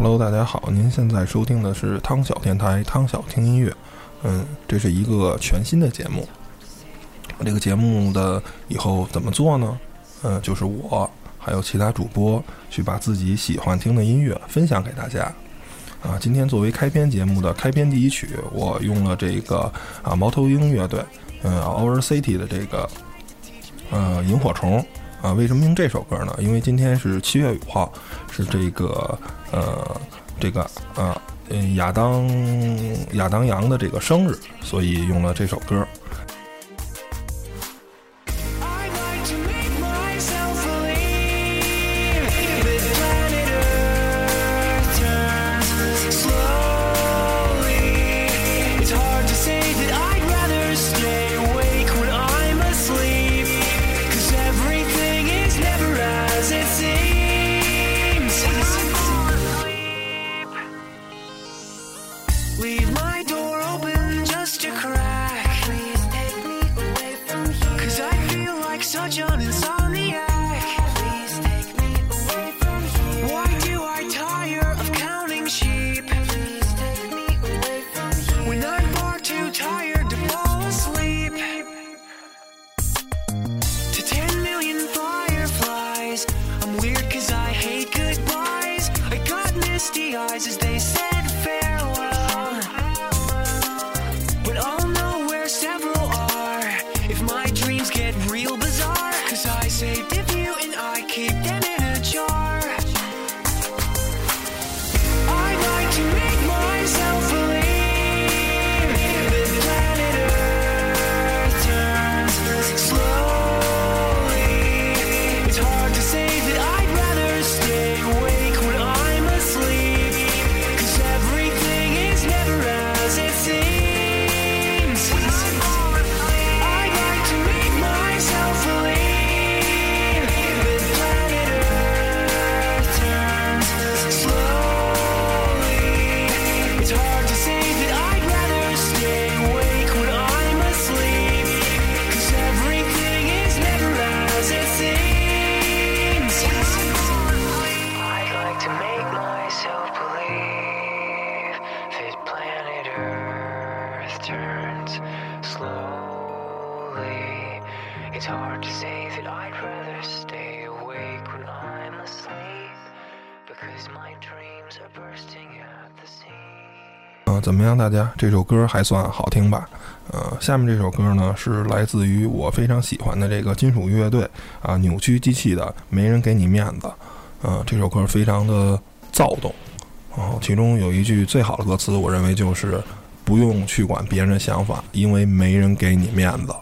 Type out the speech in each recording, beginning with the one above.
Hello，大家好，您现在收听的是汤小电台，汤小听音乐。嗯，这是一个全新的节目。这个节目的以后怎么做呢？嗯，就是我还有其他主播去把自己喜欢听的音乐分享给大家。啊，今天作为开篇节目的开篇第一曲，我用了这个啊猫头鹰乐队，嗯，Our City 的这个呃萤火虫。啊，为什么用这首歌呢？因为今天是七月五号，是这个呃这个呃嗯亚当亚当杨的这个生日，所以用了这首歌。It's hard to say that I it's hard to say that i'd rather stay awake when i'm asleep because my dreams are bursting at the sea. 嗯怎么样大家？这首歌还算好听吧？呃下面这首歌呢是来自于我非常喜欢的这个金属乐队啊扭曲机器的没人给你面子嗯这首歌非常的躁动。然后其中有一句最好的歌词我认为就是不用去管别人的想法因为没人给你面子。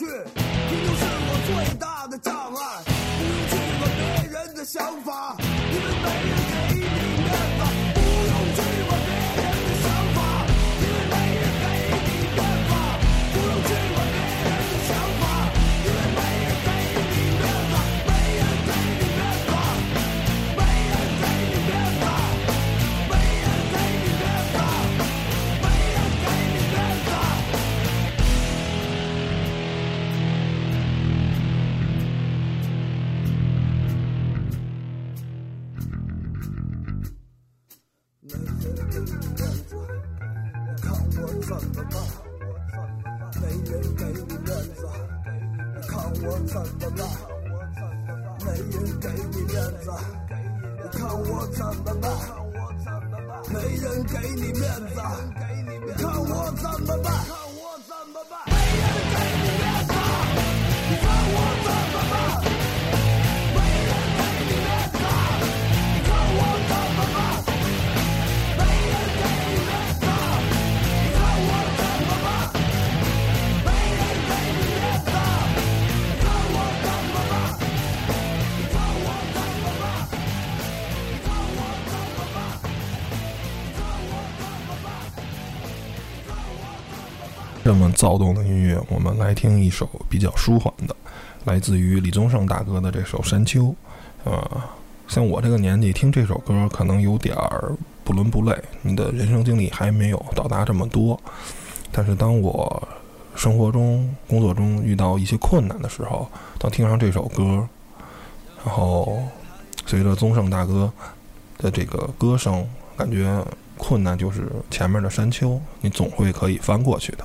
去，面子看我怎么办没人给你面子看我怎么办没人给你面子看我怎么办没人给你面子看我怎么办？这么躁动的音乐，我们来听一首比较舒缓的，来自于李宗盛大哥的这首《山丘》。呃，像我这个年纪听这首歌，可能有点儿不伦不类，你的人生经历还没有到达这么多。但是当我生活中、工作中遇到一些困难的时候，当听上这首歌，然后随着宗盛大哥的这个歌声，感觉困难就是前面的山丘，你总会可以翻过去的。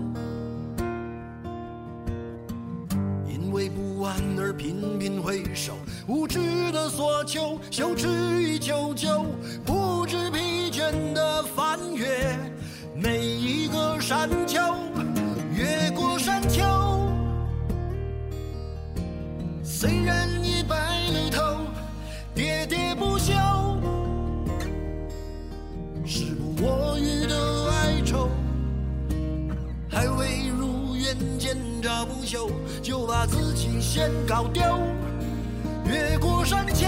频频回首，无知的索求，羞耻与求救，不知疲倦的翻越每一个山丘，越过山丘。虽然把自己先搞丢。越过山丘，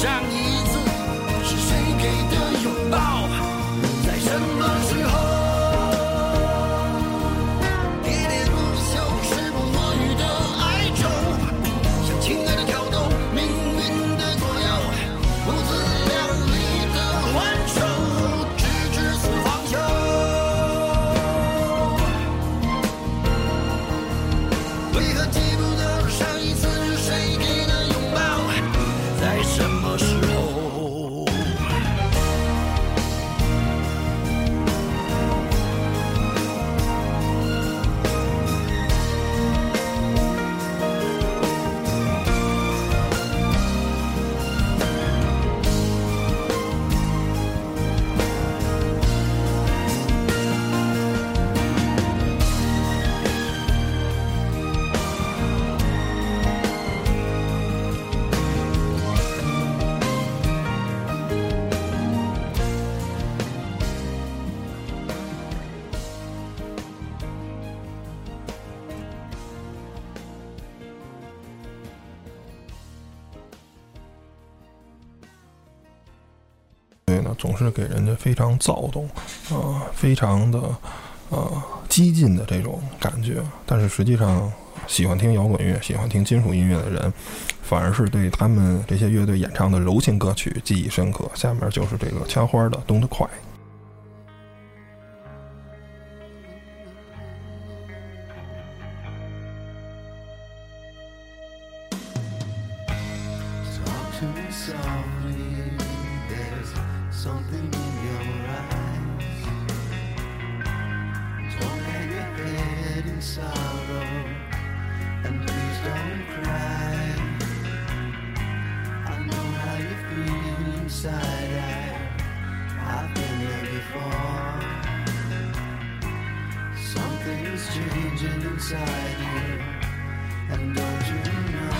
上一总是给人家非常躁动，呃，非常的呃激进的这种感觉。但是实际上，喜欢听摇滚乐、喜欢听金属音乐的人，反而是对他们这些乐队演唱的柔情歌曲记忆深刻。下面就是这个枪花的《动得快》。Changing inside you, and don't you know?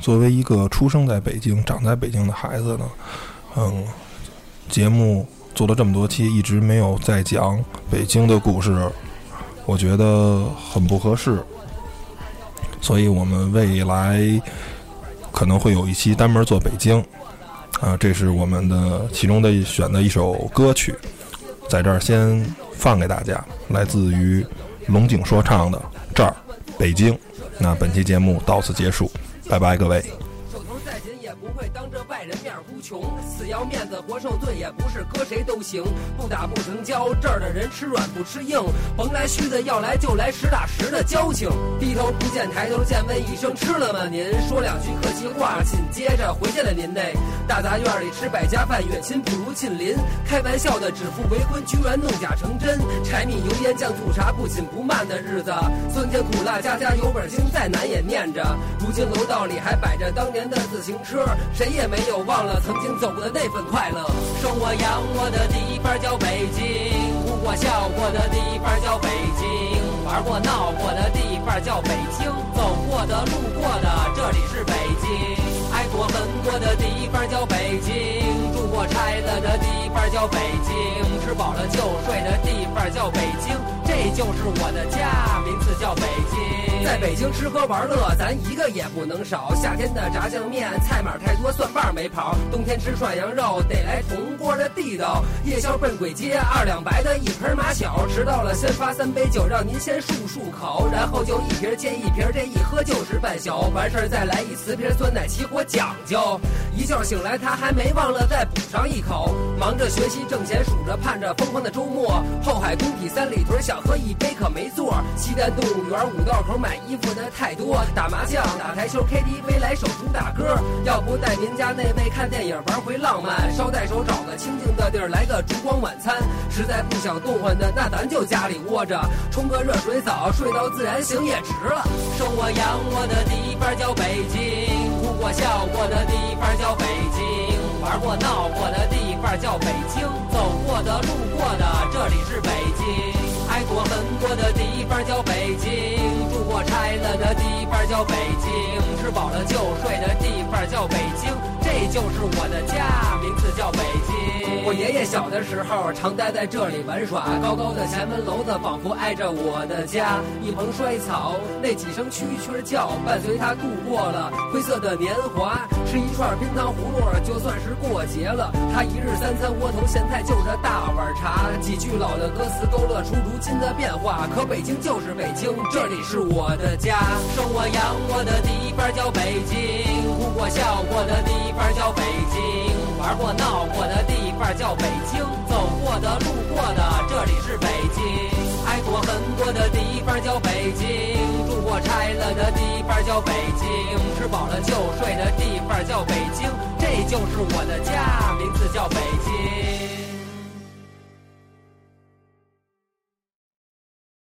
作为一个出生在北京、长在北京的孩子呢，嗯，节目做了这么多期，一直没有再讲北京的故事，我觉得很不合适。所以我们未来可能会有一期单门做北京，啊，这是我们的其中的选的一首歌曲，在这儿先放给大家，来自于龙井说唱的《这儿北京》。那本期节目到此结束，拜拜，各位。手头再紧也不会当着外人面呼穷，死要面子活受罪也不是搁谁都行，不打不成交，这儿的人吃软不吃硬，甭来虚的，要来就来实打实的交情。低头不见抬头见，问一声吃了吗您？说两句客气话，紧接着回见了您嘞。大杂院里吃百家饭，远亲不如近邻，开玩笑的指腹为婚，居然弄假成真。柴米油盐酱醋茶不紧不慢的日子，酸甜苦辣家家有本经，再难也念着。如今楼道里还摆着当年的自行车，谁也没有忘了曾经走过的那份快乐。生我养我的地方叫北京，哭过笑过的地方叫北京，玩过闹过的地方叫北京，走过的路过的这里是北京。爱过恨过的地方叫北京，住过拆了的地方叫北京，吃饱了就睡的地方叫北京，这就是我的家，名字叫北京。在北京吃喝玩乐，咱一个也不能少。夏天的炸酱面，菜码太多，蒜瓣没跑；冬天吃涮羊肉，得来铜锅的地道。夜宵奔鬼街，二两白的一盆马小。迟到了先发三杯酒，让您先漱漱口，然后就一瓶接一瓶，这一喝就是半宿。完事儿再来一瓷瓶酸奶起火讲究。一觉醒来，他还没忘了再补上一口。忙着学习挣钱，数着盼着疯狂的周末。后海工体三里屯，想喝一杯可没座。西单动物园五道口买买衣服的太多，打麻将打台球 KTV 来首主打歌。要不带您家那位看电影玩回浪漫，捎带手找个清静的地儿来个烛光晚餐。实在不想动换的，那咱就家里窝着，冲个热水澡，睡到自然醒也值了。生我养我的地方叫北京，哭过笑过的地方叫北京，玩过闹过的地方叫北京，走过的路过的这里是北京。开过很多的地方叫北京，住过拆了的地方叫北京，吃饱了就睡的地方叫北京，这就是我的家，名字叫北京。我爷爷小的时候常待在这里玩耍，高高的前门楼子仿佛挨着我的家，一蓬衰草，那几声蛐蛐叫，伴随他度过了灰色的年华。吃一串冰糖葫芦就算是过节了，他一日三餐窝头咸菜就着大碗茶，几句老的歌词勾勒出如今的变化。可北京就是北京，这里是我的家，生我养我的地方叫北京，哭过笑过的地方叫北京，玩过闹过的地方叫北京，走过的路过的这里是北京，爱过恨过的地方叫北京，住过拆了的地方叫北京，吃饱了就睡的地方叫北京，这就是我的家，名字叫北京。